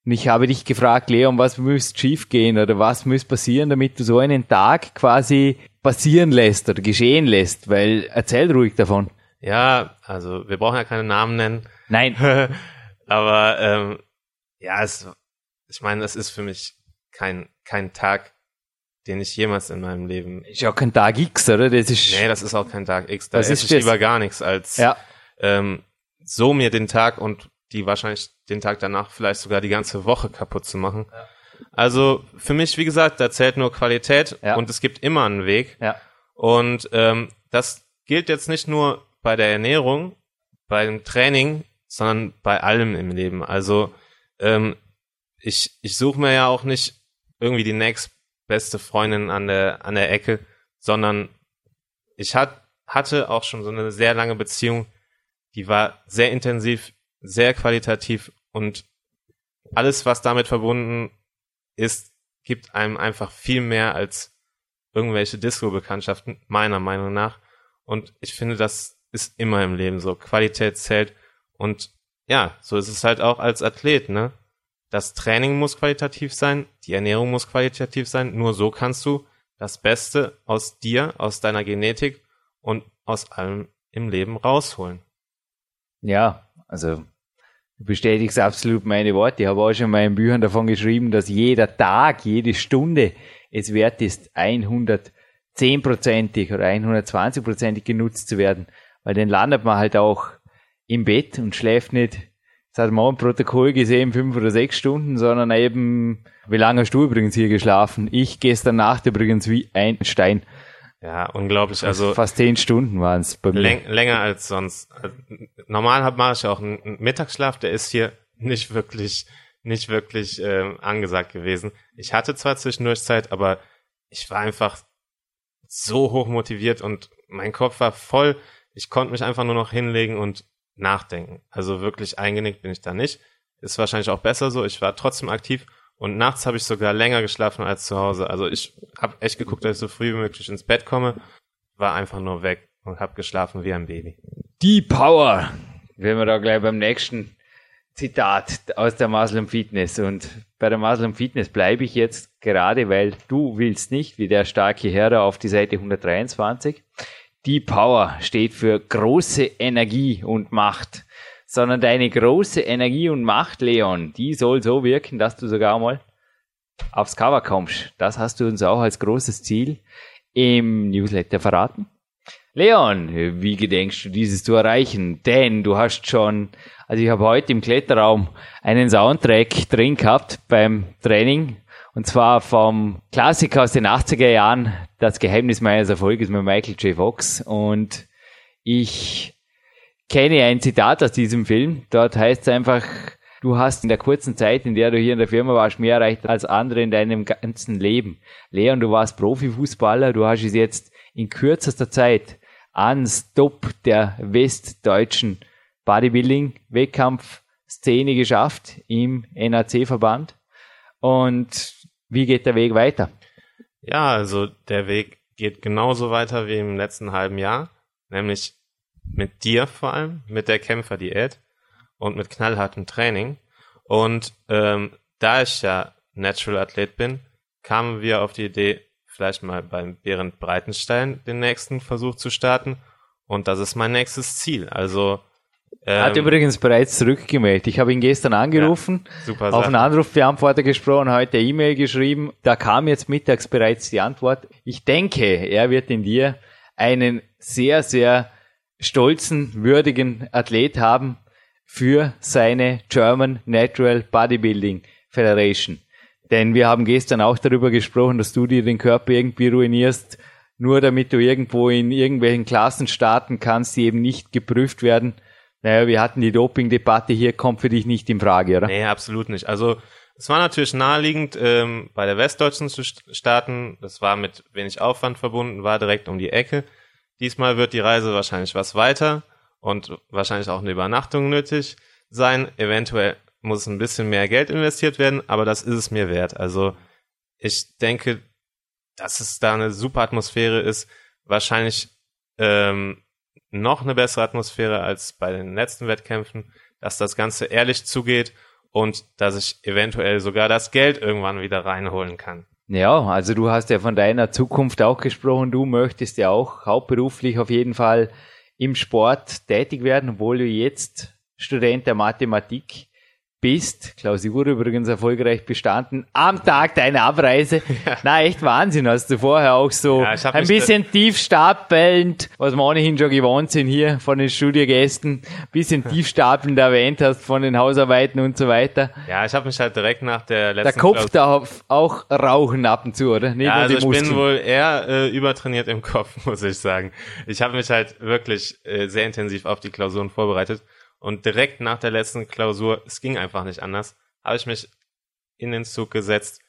Und ich habe dich gefragt, Leon, was müsste schiefgehen oder was müsste passieren, damit du so einen Tag quasi passieren lässt oder geschehen lässt? Weil erzähl ruhig davon. Ja, also wir brauchen ja keine Namen nennen. Nein. Aber ähm, ja, es, ich meine, es ist für mich kein, kein Tag, den ich jemals in meinem Leben. Ist ja kein Tag X, oder? Das ist. Nee, das ist auch kein Tag X. Da esse ist ich das? lieber gar nichts, als Ja. ähm, so mir den Tag und die wahrscheinlich den Tag danach vielleicht sogar die ganze Woche kaputt zu machen. Also für mich, wie gesagt, da zählt nur Qualität Ja. und es gibt immer einen Weg. Ja. Und ähm, das gilt jetzt nicht nur bei der Ernährung, beim Training, sondern bei allem im Leben. Also ähm, ich, ich suche mir ja auch nicht irgendwie die nächstbeste Freundin an der, an der Ecke, sondern ich hat, hatte auch schon so eine sehr lange Beziehung, die war sehr intensiv, sehr qualitativ und alles, was damit verbunden ist, gibt einem einfach viel mehr als irgendwelche Disco-Bekanntschaften, meiner Meinung nach. Und ich finde, das ist immer im Leben so. Qualität zählt. Und ja, so ist es halt auch als Athlet, ne? Das Training muss qualitativ sein, die Ernährung muss qualitativ sein. Nur so kannst du das Beste aus dir, aus deiner Genetik und aus allem im Leben rausholen. Ja, also du bestätigst absolut meine Worte. Ich habe auch schon in meinen Büchern davon geschrieben, dass jeder Tag, jede Stunde es wert ist, 110-prozentig oder 120-prozentig genutzt zu werden. Weil dann landet man halt auch im Bett und schläft nicht, das hat man im Protokoll gesehen, fünf oder sechs Stunden, sondern eben, wie lange hast du übrigens hier geschlafen? Ich gestern Nacht übrigens wie ein Stein. Ja, unglaublich. Also Fast zehn Stunden waren es bei mir. läng länger als sonst. Also, Normal hab- mache ich auch einen Mittagsschlaf, der ist hier nicht wirklich, nicht wirklich ähm, angesagt gewesen. Ich hatte zwar zwischendurch Zeit, aber ich war einfach so hoch motiviert und mein Kopf war voll. Ich konnte mich einfach nur noch hinlegen und nachdenken. Also wirklich eingenickt bin ich da nicht. Ist wahrscheinlich auch besser so. Ich war trotzdem aktiv und nachts habe ich sogar länger geschlafen als zu Hause. Also ich habe echt geguckt, dass ich so früh wie möglich ins Bett komme. War einfach nur weg und habe geschlafen wie ein Baby. Die Power. Wenn wir da gleich beim nächsten Zitat aus der Muslim Fitness. Und bei der Muslim Fitness bleibe ich jetzt gerade, weil du willst nicht, wie der starke Herr da auf die Seite 123. Die Power steht für große Energie und Macht. Sondern deine große Energie und Macht, Leon, die soll so wirken, dass du sogar mal aufs Cover kommst. Das hast du uns auch als großes Ziel im Newsletter verraten. Leon, wie gedenkst du dieses zu erreichen? Denn du hast schon, also ich habe heute im Kletterraum einen Soundtrack drin gehabt beim Training. Und zwar vom Klassiker aus den 80er Jahren, Das Geheimnis meines Erfolges mit Michael J. Fox. Und ich kenne ein Zitat aus diesem Film. Dort heißt es einfach, du hast in der kurzen Zeit, in der du hier in der Firma warst, mehr erreicht als andere in deinem ganzen Leben. Leon, du warst Profifußballer, du hast es jetzt in kürzester Zeit ans Top der westdeutschen Bodybuilding-Wettkampfszene geschafft im NAC-Verband. Und wie geht der Weg weiter? Ja, also der Weg geht genauso weiter wie im letzten halben Jahr, nämlich mit dir vor allem, mit der Kämpferdiät und mit knallhartem Training. Und ähm, da ich ja Natural Athlet bin, kamen wir auf die Idee, vielleicht mal beim Berend Breitenstein den nächsten Versuch zu starten. Und das ist mein nächstes Ziel. Also Er hat ähm, übrigens bereits zurückgemeldet. Ich habe ihn gestern angerufen, super auf einen Anrufbeantworter gesprochen, heute E-Mail geschrieben. Da kam jetzt mittags bereits die Antwort. Ich denke, er wird in dir einen sehr, sehr stolzen, würdigen Athlet haben für seine German Natural Bodybuilding Federation. Denn wir haben gestern auch darüber gesprochen, dass du dir den Körper irgendwie ruinierst, nur damit du irgendwo in irgendwelchen Klassen starten kannst, die eben nicht geprüft werden. Naja, wir hatten die Doping-Debatte hier, kommt für dich nicht in Frage, oder? Nee, absolut nicht. Also es war natürlich naheliegend, ähm, bei der Westdeutschen zu st- starten. Das war mit wenig Aufwand verbunden, war direkt um die Ecke. Diesmal wird die Reise wahrscheinlich was weiter und wahrscheinlich auch eine Übernachtung nötig sein. Eventuell muss ein bisschen mehr Geld investiert werden, aber das ist es mir wert. Also ich denke, dass es da eine super Atmosphäre ist. Wahrscheinlich ähm, noch eine bessere Atmosphäre als bei den letzten Wettkämpfen, dass das Ganze ehrlich zugeht und dass ich eventuell sogar das Geld irgendwann wieder reinholen kann. Ja, also du hast ja von deiner Zukunft auch gesprochen. Du möchtest ja auch hauptberuflich auf jeden Fall im Sport tätig werden, obwohl du jetzt Student der Mathematik bist. Klausur übrigens erfolgreich bestanden. Am Tag deiner Abreise. Ja. Na, echt Wahnsinn. Hast du vorher auch so ja, ein bisschen tief stapelnd, was wir ohnehin schon gewohnt sind hier von den Studiogästen, bisschen tief stapelnd erwähnt hast von den Hausarbeiten und so weiter. Ja, ich habe mich halt direkt nach der letzten Der Kopf darf auch rauchen ab und zu, oder? Nicht ja, also ich bin wohl eher äh, übertrainiert im Kopf, muss ich sagen. Ich habe mich halt wirklich äh, sehr intensiv auf die Klausuren vorbereitet. Und direkt nach der letzten Klausur, es ging einfach nicht anders, habe ich mich in den Zug gesetzt.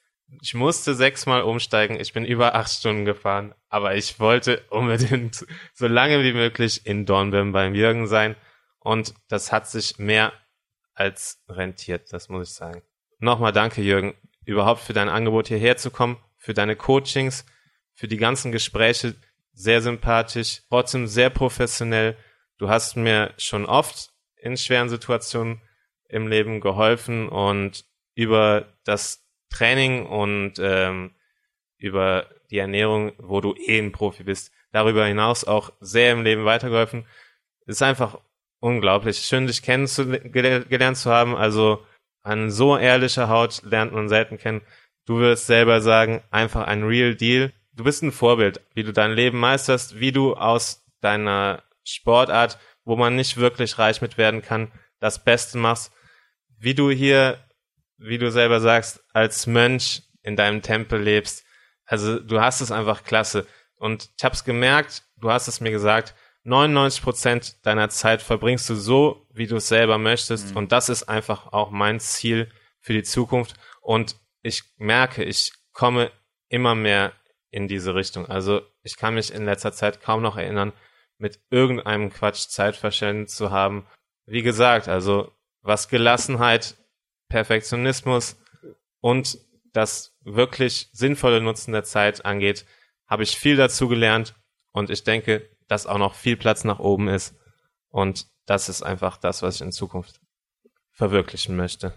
Ich musste sechsmal umsteigen. Ich bin über acht Stunden gefahren, aber ich wollte unbedingt so lange wie möglich in Dornbirn beim Jürgen sein. Und das hat sich mehr als rentiert, das muss ich sagen. Nochmal danke, Jürgen, überhaupt für dein Angebot hierher zu kommen, für deine Coachings, für die ganzen Gespräche. Sehr sympathisch, trotzdem sehr professionell. Du hast mir schon oft in schweren Situationen im Leben geholfen und über das Training und ähm, über die Ernährung, wo du eh ein Profi bist, darüber hinaus auch sehr im Leben weitergeholfen. ist einfach unglaublich. Schön, dich kennengelernt zu haben. Also an so ehrlicher Haut lernt man selten kennen. Du wirst selber sagen, einfach ein Real Deal. Du bist ein Vorbild, wie du dein Leben meisterst, wie du aus deiner Sportart wo man nicht wirklich reich mit werden kann, das Beste machst, wie du hier, wie du selber sagst, als Mönch in deinem Tempel lebst. Also du hast es einfach klasse. Und ich habe es gemerkt, du hast es mir gesagt, 99 Prozent deiner Zeit verbringst du so, wie du es selber möchtest. Mhm. Und das ist einfach auch mein Ziel für die Zukunft. Und ich merke, ich komme immer mehr in diese Richtung. Also ich kann mich in letzter Zeit kaum noch erinnern, mit irgendeinem Quatsch Zeit verschwendet zu haben. Wie gesagt, also was Gelassenheit, Perfektionismus und das wirklich sinnvolle Nutzen der Zeit angeht, habe ich viel dazu gelernt und ich denke, dass auch noch viel Platz nach oben ist und das ist einfach das, was ich in Zukunft verwirklichen möchte.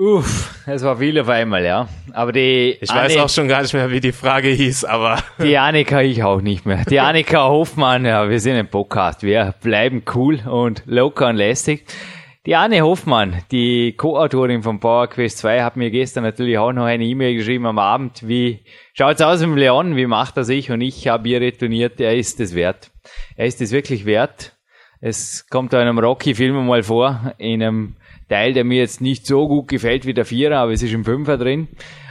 Uff, es war viel auf einmal, ja. Aber die. Ich Anne, weiß auch schon gar nicht mehr, wie die Frage hieß, aber. Die Annika ich auch nicht mehr. Die Annika Hoffmann, ja, wir sind ein Podcast. Wir bleiben cool und locker und lästig. Die Anne Hoffmann, die Co-Autorin von Power Quest 2, hat mir gestern natürlich auch noch eine E-Mail geschrieben am Abend. Wie schaut's aus mit Leon? Wie macht er sich? Und ich habe ihr retourniert, er ist es wert. Er ist es wirklich wert. Es kommt da in einem Rocky-Film mal vor, in einem Teil, der mir jetzt nicht so gut gefällt wie der Vierer, aber es ist im Fünfer drin,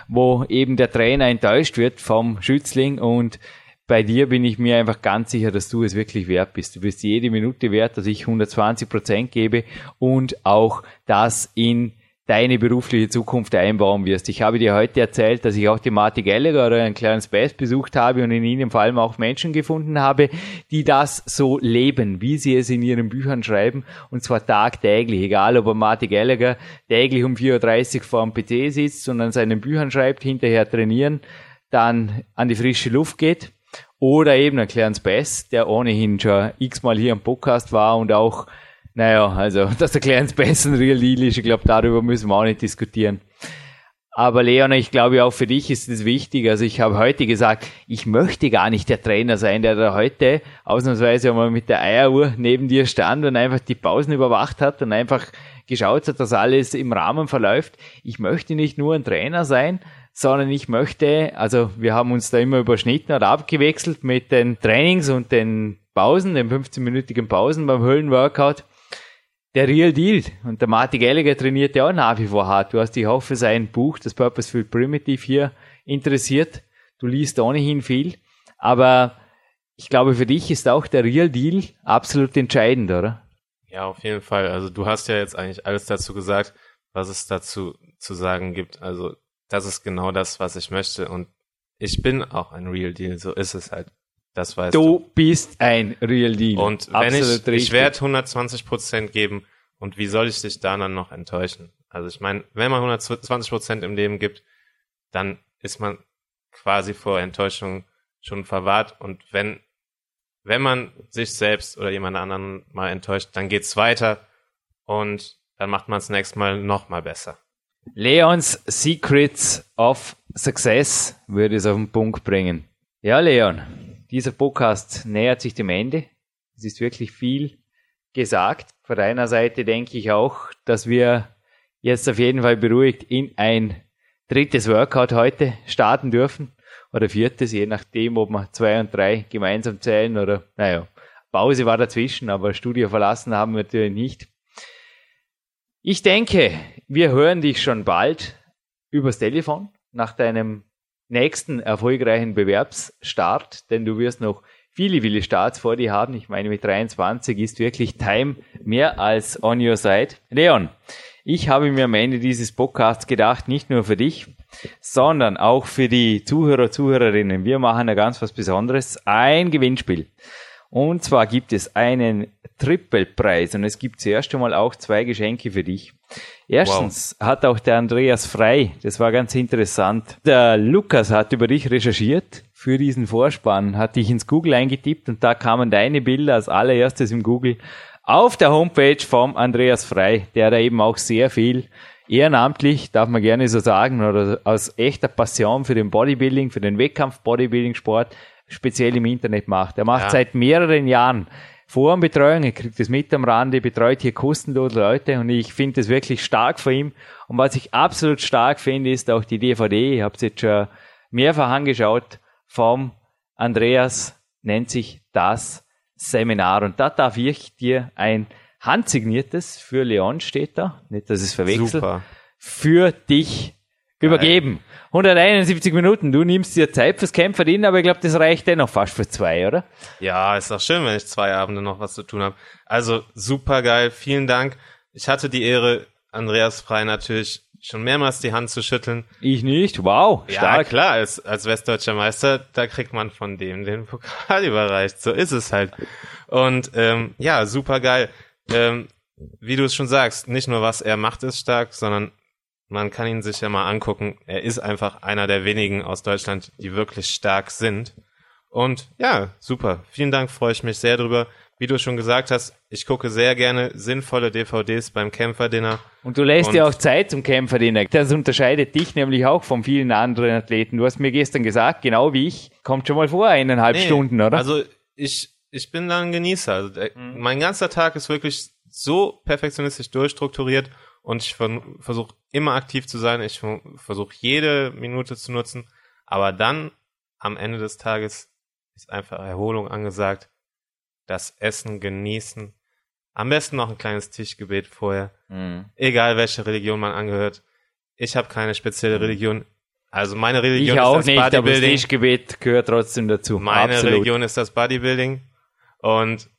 wo eben der Trainer enttäuscht wird vom Schützling und bei dir bin ich mir einfach ganz sicher, dass du es wirklich wert bist. Du bist jede Minute wert, dass ich 120 Prozent gebe und auch das in deine berufliche Zukunft einbauen wirst. Ich habe dir heute erzählt, dass ich auch die Marty Gallagher oder einen kleinen Space besucht habe und in ihnen vor allem auch Menschen gefunden habe, die das so leben, wie sie es in ihren Büchern schreiben. Und zwar tagtäglich, egal ob Marty Gallagher täglich um 4.30 Uhr vor dem PC sitzt und an seinen Büchern schreibt, hinterher trainieren, dann an die frische Luft geht. Oder eben ein Clarence Bass, der ohnehin schon x-mal hier im Podcast war und auch naja, also, dass der Clarence ein Real Deal ist, ich glaube, darüber müssen wir auch nicht diskutieren. Aber Leon, ich glaube auch für dich ist es wichtig. Also ich habe heute gesagt, ich möchte gar nicht der Trainer sein, der da heute ausnahmsweise einmal mit der Eieruhr neben dir stand und einfach die Pausen überwacht hat und einfach geschaut hat, dass alles im Rahmen verläuft. Ich möchte nicht nur ein Trainer sein, sondern ich möchte, also wir haben uns da immer überschnitten oder abgewechselt mit den Trainings und den Pausen, den 15-minütigen Pausen beim Höllenworkout der Real Deal. Und der Martin Gallagher trainiert ja auch nach wie vor hart. Du hast dich auch für sein Buch, das Purposeful Primitive, hier interessiert. Du liest ohnehin viel. Aber ich glaube, für dich ist auch der Real Deal absolut entscheidend, oder? Ja, auf jeden Fall. Also du hast ja jetzt eigentlich alles dazu gesagt, was es dazu zu sagen gibt. Also das ist genau das, was ich möchte. Und ich bin auch ein Real Deal. So ist es halt. Das weißt du. Du bist ein Real Deal. Und wenn Absolut ich, ich werde 120 Prozent geben und wie soll ich dich da dann noch enttäuschen? Also ich meine, wenn man 120 Prozent im Leben gibt, dann ist man quasi vor Enttäuschung schon verwahrt und wenn wenn man sich selbst oder jemand anderen mal enttäuscht, dann geht's weiter und dann macht man es nächstes Mal noch mal besser. Leons Secrets of Success würde es auf den Punkt bringen. Ja, Leon, dieser Podcast nähert sich dem Ende. Es ist wirklich viel gesagt. Von deiner Seite denke ich auch, dass wir jetzt auf jeden Fall beruhigt in ein drittes Workout heute starten dürfen. Oder viertes, je nachdem, ob wir zwei und drei gemeinsam zählen oder, naja, Pause war dazwischen, aber Studio verlassen haben wir natürlich nicht. Ich denke, wir hören dich schon bald übers Telefon nach deinem nächsten erfolgreichen Bewerbsstart, denn du wirst noch viele, viele Starts vor dir haben. Ich meine, mit 23 ist wirklich Time mehr als on your side. Leon, ich habe mir am Ende dieses Podcasts gedacht, nicht nur für dich, sondern auch für die Zuhörer, Zuhörerinnen. Wir machen da ganz was Besonderes. Ein Gewinnspiel. Und zwar gibt es einen Trippelpreis und es gibt zuerst einmal auch zwei Geschenke für dich. Erstens wow. hat auch der Andreas Frei, das war ganz interessant, der Lukas hat über dich recherchiert für diesen Vorspann, hat dich ins Google eingetippt und da kamen deine Bilder als allererstes im Google auf der Homepage vom Andreas Frei, der da eben auch sehr viel ehrenamtlich, darf man gerne so sagen, oder aus echter Passion für den Bodybuilding, für den Wettkampf-Bodybuilding-Sport speziell im Internet macht. Er macht ja. seit mehreren Jahren Forenbetreuung, er kriegt das mit am Rande, betreut hier kostenlos Leute und ich finde das wirklich stark von ihm. Und was ich absolut stark finde, ist auch die DVD, ich habe es jetzt schon mehrfach angeschaut, vom Andreas, nennt sich das Seminar. Und da darf ich dir ein handsigniertes für Leon steht da, nicht, dass es verwechselt, Super. für dich. Übergeben. 171 Minuten, du nimmst dir Zeit fürs Kämpferin, aber ich glaube, das reicht dennoch fast für zwei, oder? Ja, ist doch schön, wenn ich zwei Abende noch was zu tun habe. Also super geil, vielen Dank. Ich hatte die Ehre, Andreas Frei natürlich schon mehrmals die Hand zu schütteln. Ich nicht, wow, stark. Ja, klar, als, als westdeutscher Meister, da kriegt man von dem den Pokal überreicht. So ist es halt. Und ähm, ja, super geil. Ähm, wie du es schon sagst, nicht nur was er macht ist stark, sondern man kann ihn sich ja mal angucken. Er ist einfach einer der wenigen aus Deutschland, die wirklich stark sind. Und ja, super. Vielen Dank, freue ich mich sehr drüber. Wie du schon gesagt hast, ich gucke sehr gerne sinnvolle DVDs beim Kämpferdinner. Und du lässt dir auch Zeit zum Kämpferdinner. Das unterscheidet dich nämlich auch von vielen anderen Athleten. Du hast mir gestern gesagt, genau wie ich, kommt schon mal vor, eineinhalb nee, Stunden, oder? Also ich, ich bin da ein Genießer. Also der, mhm. Mein ganzer Tag ist wirklich so perfektionistisch durchstrukturiert und ich versuche immer aktiv zu sein. Ich versuche jede Minute zu nutzen. Aber dann am Ende des Tages ist einfach Erholung angesagt. Das Essen genießen. Am besten noch ein kleines Tischgebet vorher. Mhm. Egal welche Religion man angehört. Ich habe keine spezielle mhm. Religion. Also meine Religion ich ist auch das nicht, Bodybuilding. Aber das Tischgebet gehört trotzdem dazu. Meine Absolut. Religion ist das Bodybuilding. Und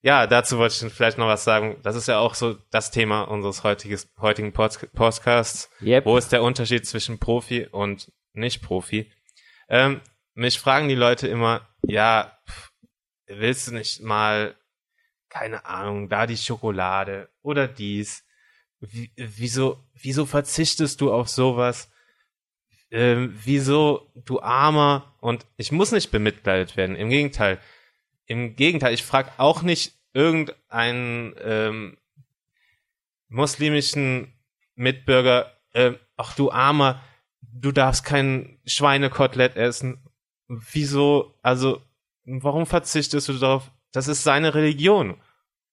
ja, dazu wollte ich vielleicht noch was sagen. Das ist ja auch so das Thema unseres heutiges, heutigen Pod Podcasts. Yep. Wo ist der Unterschied zwischen Profi und Nicht-Profi? Ähm, mich fragen die Leute immer, ja, willst du nicht mal, keine Ahnung, da die Schokolade oder dies? Wie, wieso, wieso verzichtest du auf sowas? Ähm, wieso, du Armer? Und ich muss nicht bemitleidet werden. Im Gegenteil im Gegenteil, ich frage auch nicht irgendeinen ähm, muslimischen Mitbürger, äh, ach du Armer, du darfst kein Schweinekotelett essen. Wieso, also, warum verzichtest du darauf? Das ist seine Religion.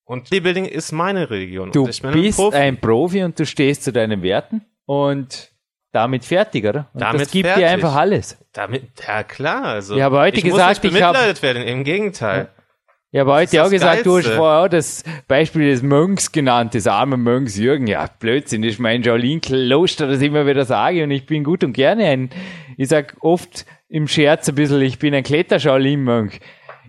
Und Bodybuilding ist meine Religion. Du bist ein Profi. ein Profi. und du stehst zu deinen Werten und damit fertig, oder? Und damit das gibt fertig. dir einfach alles. Damit, ja klar, also. Ich habe heute ich gesagt, muss nicht ich habe werden, im Gegenteil. Ich habe heute auch gesagt, Geilste. du hast vorher auch das Beispiel des Mönchs genannt, des armen Mönchs Jürgen. Ja, Blödsinn, das ist mein Shaolin-Kloster, das ich immer wieder sage und ich bin gut und gerne ein, ich sag oft im Scherz ein bisschen, ich bin ein Kletter-Shaolin-Mönch.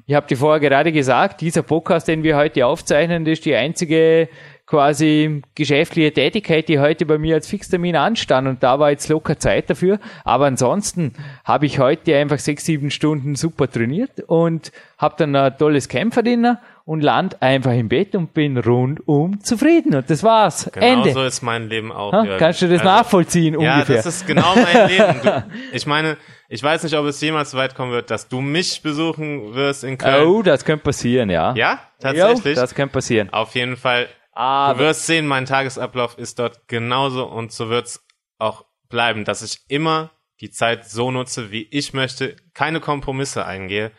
Ich habe dir vorher gerade gesagt, dieser Podcast, den wir heute aufzeichnen, das ist die einzige quasi geschäftliche Tätigkeit, die heute bei mir als Fixtermin anstand und da war jetzt locker Zeit dafür. Aber ansonsten habe ich heute einfach sechs, sieben Stunden super trainiert und habe dann ein tolles Kämpferdiener und land einfach im Bett und bin rundum zufrieden. Und das war's. Genau Ende. so ist mein Leben auch. Ha? Kannst du das also, nachvollziehen ja, ungefähr? Ja, das ist genau mein Leben. Du, ich meine, ich weiß nicht, ob es jemals so weit kommen wird, dass du mich besuchen wirst in Köln. Oh, das könnte passieren, ja. Ja, tatsächlich. Jo, das könnte passieren. Auf jeden Fall Aber Du wirst sehen, mein Tagesablauf ist dort genauso und so wird's auch bleiben, dass ich immer die Zeit so nutze, wie ich möchte, keine Kompromisse eingehe.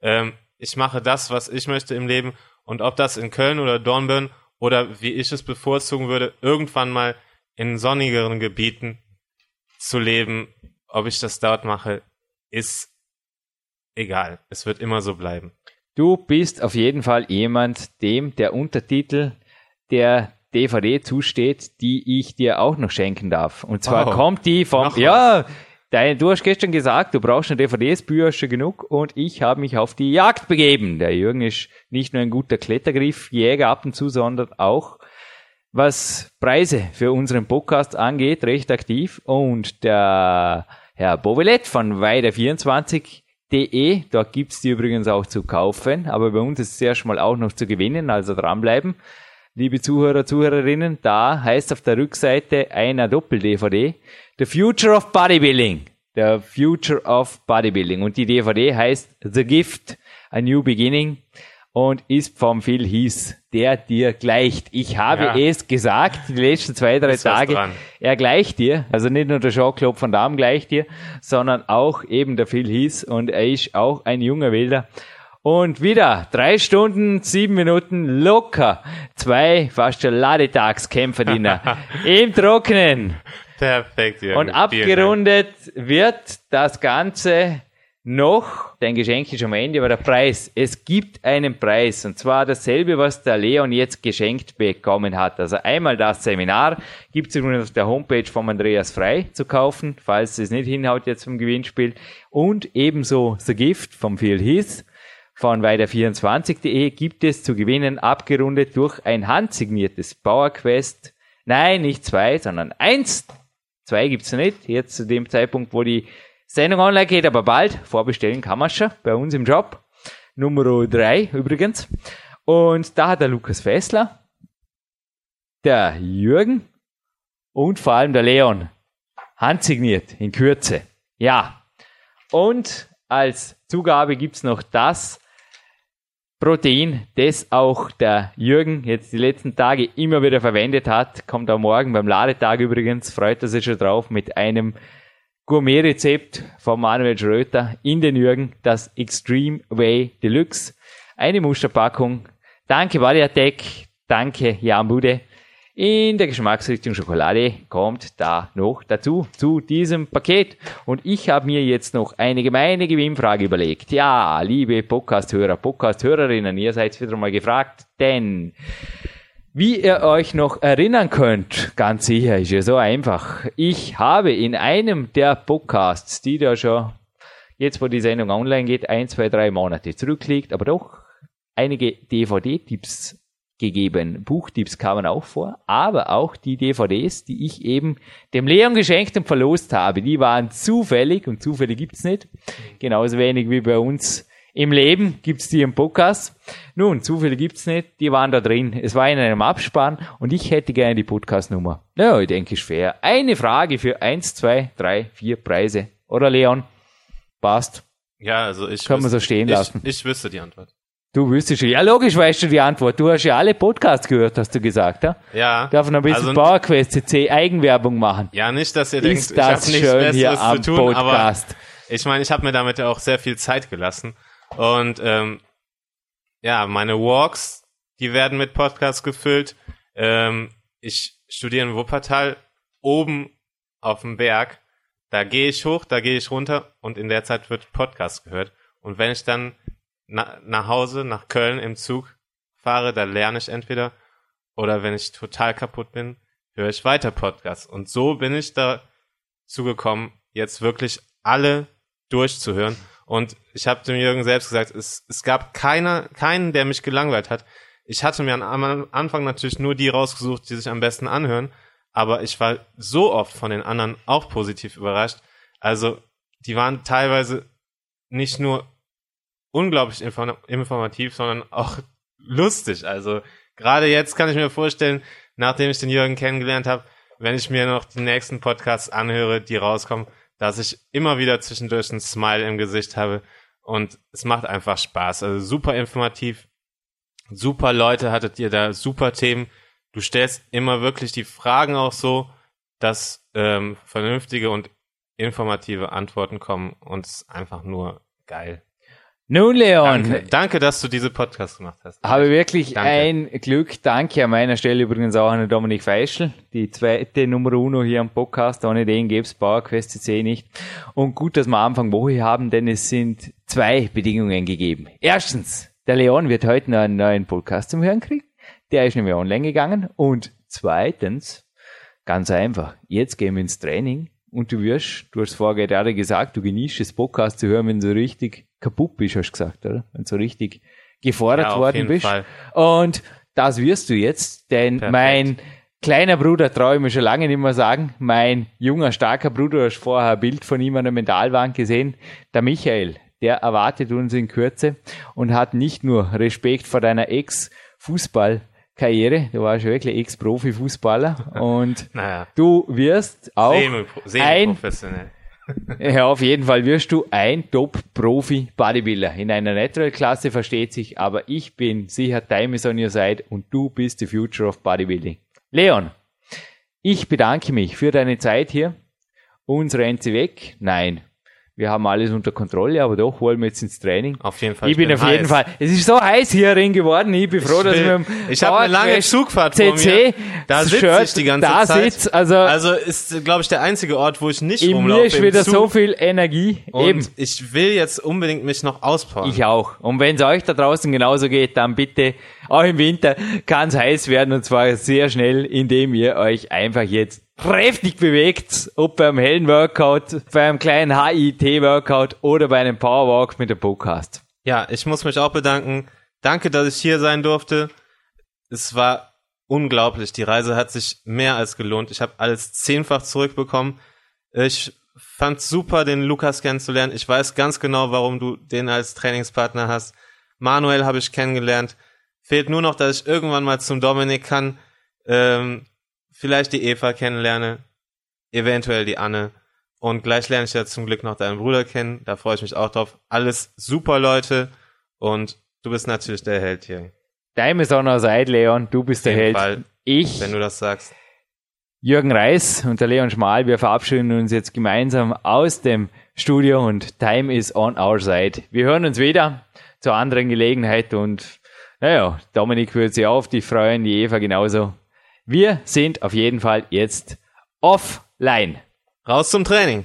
Ähm, ich mache das, was ich möchte im Leben und ob das in Köln oder Dornbirn oder wie ich es bevorzugen würde, irgendwann mal in sonnigeren Gebieten zu leben, ob ich das dort mache, ist egal. Es wird immer so bleiben. Du bist auf jeden Fall jemand, dem der Untertitel der DVD zusteht, die ich dir auch noch schenken darf. Und zwar Oh, kommt die vom, ja, dein, du hast gestern gesagt, du brauchst eine DVDs, Bücher schon genug und ich habe mich auf die Jagd begeben. Der Jürgen ist nicht nur ein guter Klettergriffjäger ab und zu, sondern auch was Preise für unseren Podcast angeht, recht aktiv. Und der Herr Bovelet von Weide24.de, dort gibt's die übrigens auch zu kaufen, aber bei uns ist es erst mal auch noch zu gewinnen, also dranbleiben. Liebe Zuhörer, Zuhörerinnen, da heißt auf der Rückseite einer Doppel-DVD The Future of Bodybuilding. The Future of Bodybuilding. Und die DVD heißt The Gift, A New Beginning und ist vom Phil Heath, der dir gleicht. Ich habe Ja. es gesagt, die letzten zwei, drei Ist Tage. Er gleicht dir, also nicht nur der Jean-Claude Van Damme gleicht dir, sondern auch eben der Phil Heath und er ist auch ein junger Wilder. Und wieder drei Stunden, sieben Minuten locker. Zwei fast schon Ladetagskämpferdiener im Trockenen. Perfekt, Jürgen. Und abgerundet wird das Ganze noch, dein Geschenk ist am Ende, aber der Preis. Es gibt einen Preis und zwar dasselbe, was der Leon jetzt geschenkt bekommen hat. Also einmal das Seminar gibt es übrigens auf der Homepage von Andreas Frei zu kaufen, falls es nicht hinhaut jetzt vom Gewinnspiel. Und ebenso The Gift vom Phil Heath von weiter24.de gibt es zu gewinnen, abgerundet durch ein handsigniertes PowerQuest. Nein, nicht zwei, sondern eins. Zwei gibt's noch nicht. Jetzt zu dem Zeitpunkt, wo die Sendung online geht, aber bald. Vorbestellen kann man schon bei uns im Job. Nummer drei übrigens. Und da hat der Lukas Fessler, der Jürgen und vor allem der Leon handsigniert in Kürze. Ja. Und als Zugabe gibt's noch das Protein, das auch der Jürgen jetzt die letzten Tage immer wieder verwendet hat. Kommt am Morgen beim Ladetag übrigens, freut er sich schon drauf mit einem Gourmet-Rezept von Manuel Schröter in den Jürgen, das Extreme Way Deluxe. Eine Musterpackung. Danke Body danke Jan Bude. In der Geschmacksrichtung Schokolade kommt da noch dazu, zu diesem Paket. Und ich habe mir jetzt noch eine gemeine Gewinnfrage überlegt. Ja, liebe Podcast-Hörer, Podcast-Hörerinnen, ihr seid wieder mal gefragt, denn wie ihr euch noch erinnern könnt, ganz sicher, ist ja so einfach. Ich habe in einem der Podcasts, die da schon jetzt, wo die Sendung online geht, ein, zwei, drei Monate zurückliegt, aber doch einige DVD-Tipps gegeben. Buchtipps kamen auch vor, aber auch die DVDs, die ich eben dem Leon geschenkt und verlost habe, die waren zufällig und zufällig gibt's nicht. Genauso wenig wie bei uns im Leben gibt's die im Podcast. Nun, Zufälle gibt's nicht, die waren da drin. Es war in einem Abspann und ich hätte gerne die Podcast-Nummer. Ja, ich denke, ist fair. Eine Frage für eins, zwei, drei, vier Preise. Oder Leon? Passt. Ja, also ich Kann man wüsste- so stehen ich, lassen. Ich wüsste die Antwort. Du wüsstest schon. Ja, logisch weißt du die Antwort. Du hast ja alle Podcasts gehört, hast du gesagt, ja? Ja. Darf noch ein bisschen also, PowerQuest CC Eigenwerbung machen. Ja, nicht, dass ihr denkt, Ist ich habe das nichts schön Besseres zu tun, aber Podcast. ich meine, ich habe mir damit ja auch sehr viel Zeit gelassen. Und ähm, ja, meine Walks, die werden mit Podcasts gefüllt. Ähm, ich studiere in Wuppertal oben auf dem Berg. Da gehe ich hoch, da gehe ich runter und in der Zeit wird Podcast gehört. Und wenn ich dann na, nach Hause, nach Köln im Zug fahre, da lerne ich entweder oder wenn ich total kaputt bin, höre ich weiter Podcasts. Und so bin ich dazu gekommen, jetzt wirklich alle durchzuhören. Und ich habe dem Jürgen selbst gesagt, es, es gab keiner, keinen, der mich gelangweilt hat. Ich hatte mir am Anfang natürlich nur die rausgesucht, die sich am besten anhören, aber ich war so oft von den anderen auch positiv überrascht. Also die waren teilweise nicht nur unglaublich inform informativ, sondern auch lustig. Also gerade jetzt kann ich mir vorstellen, nachdem ich den Jürgen kennengelernt habe, wenn ich mir noch die nächsten Podcasts anhöre, die rauskommen, dass ich immer wieder zwischendurch ein Smile im Gesicht habe und es macht einfach Spaß. Also super informativ, super Leute hattet ihr da, super Themen. du stellst immer wirklich die Fragen auch so, dass ähm, vernünftige und informative Antworten kommen und es ist einfach nur geil. Nun, Leon. Danke, danke, dass du diese Podcast gemacht hast. Habe wirklich Danke. ein Glück. Danke an meiner Stelle übrigens auch an Dominik Feischl, die zweite Nummer uno hier am Podcast. Ohne den gäbe es PowerQuest CC nicht. Und gut, dass wir Anfang Woche haben, denn es sind zwei Bedingungen gegeben. Erstens, der Leon wird heute noch einen neuen Podcast zum Hören kriegen. Der ist nämlich online gegangen. Und zweitens, ganz einfach, jetzt gehen wir ins Training und du wirst, du hast vorher gerade gesagt, du genießt es, Podcast zu hören, wenn du richtig kaputt bist, hast du gesagt, oder? Wenn du so richtig gefordert Ja, auf worden jeden bist. Fall. Und das wirst du jetzt, denn Perfekt. mein kleiner Bruder, traue ich mir schon lange nicht mehr sagen, mein junger, starker Bruder, du hast vorher ein Bild von ihm an der Mentalwand gesehen, der Michael, der erwartet uns in Kürze und hat nicht nur Respekt vor deiner Ex-Fußballkarriere, du warst ja wirklich Ex-Profi-Fußballer und Naja, du wirst auch ein. Ja, auf jeden Fall wirst du ein Top-Profi-Bodybuilder. In einer Natural-Klasse versteht sich, aber ich bin sicher, time is on your side und du bist the future of Bodybuilding. Leon, ich bedanke mich für deine Zeit hier. Uns rennt sie weg? Nein. Wir haben alles unter Kontrolle, aber doch wollen wir jetzt ins Training. Auf jeden Fall. Ich, bin, auf jeden heiß. Fall. Es ist so heiß hier drin geworden. Ich bin froh, dass will- wir im ich habe eine lange Zugfahrt vor CC mir. Da sitze ich die ganze da Zeit. Sitzt, also, Also ist, glaube ich, der einzige Ort, wo ich nicht in rumlaufe. mir ist wieder Zug. so viel Energie. Und Eben. ich will jetzt unbedingt mich noch auspowern. Ich auch. Und wenn es euch da draußen genauso geht, dann bitte, auch im Winter kann es heiß werden und zwar sehr schnell, indem ihr euch einfach jetzt kräftig bewegt, ob beim hellen Workout, beim kleinen HIT-Workout oder bei einem Powerwalk mit dem Podcast. Ja, ich muss mich auch bedanken. Danke, dass ich hier sein durfte. Es war unglaublich. Die Reise hat sich mehr als gelohnt. Ich habe alles zehnfach zurückbekommen. Ich fand super, den Lukas kennenzulernen. Ich weiß ganz genau, warum du den als Trainingspartner hast. Manuel habe ich kennengelernt. Fehlt nur noch, dass ich irgendwann mal zum Dominik kann. Ähm, vielleicht die Eva kennenlerne. Eventuell die Anne. Und gleich lerne ich ja zum Glück noch deinen Bruder kennen. Da freue ich mich auch drauf. Alles super Leute. Und du bist natürlich der Held hier. Time is on our side, Leon. Du bist der Held. Fall, Ich, wenn du das sagst. Jürgen Reis und der Leon Schmal, wir verabschieden uns jetzt gemeinsam aus dem Studio und Time is on our side. Wir hören uns wieder zur anderen Gelegenheit und naja, Dominik würde sich auf dich freuen, die Eva genauso. Wir sind auf jeden Fall jetzt offline. Raus zum Training.